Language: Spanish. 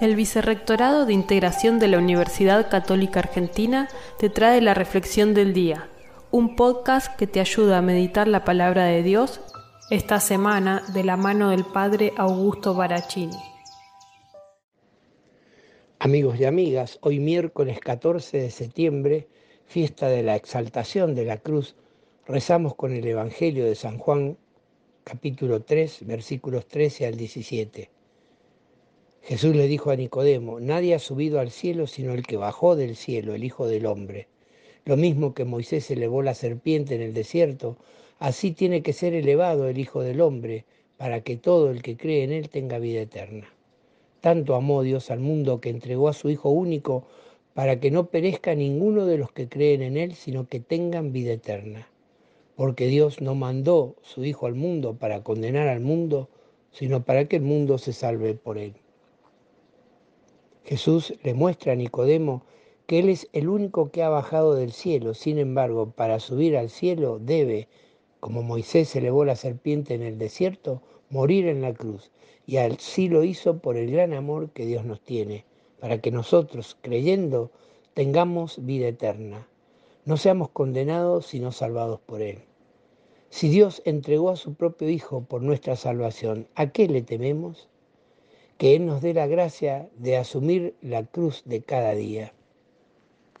El Vicerrectorado de Integración de la Universidad Católica Argentina te trae la Reflexión del Día, un podcast que te ayuda a meditar la palabra de Dios esta semana de la mano del Padre Augusto Barachini. Amigos y amigas, hoy miércoles 14 de septiembre, fiesta de la exaltación de la cruz, rezamos con el Evangelio de San Juan, capítulo 3, versículos 13 al 17. Jesús le dijo a Nicodemo, nadie ha subido al cielo sino el que bajó del cielo, el Hijo del Hombre. Lo mismo que Moisés elevó la serpiente en el desierto, así tiene que ser elevado el Hijo del Hombre, para que todo el que cree en él tenga vida eterna. Tanto amó Dios al mundo que entregó a su Hijo único, para que no perezca ninguno de los que creen en él, sino que tengan vida eterna. Porque Dios no mandó su Hijo al mundo para condenar al mundo, sino para que el mundo se salve por él. Jesús le muestra a Nicodemo que Él es el único que ha bajado del cielo. Sin embargo, para subir al cielo debe, como Moisés elevó la serpiente en el desierto, morir en la cruz. Y así lo hizo por el gran amor que Dios nos tiene, para que nosotros, creyendo, tengamos vida eterna. No seamos condenados, sino salvados por Él. Si Dios entregó a su propio Hijo por nuestra salvación, ¿a qué le tememos? Que Él nos dé la gracia de asumir la cruz de cada día.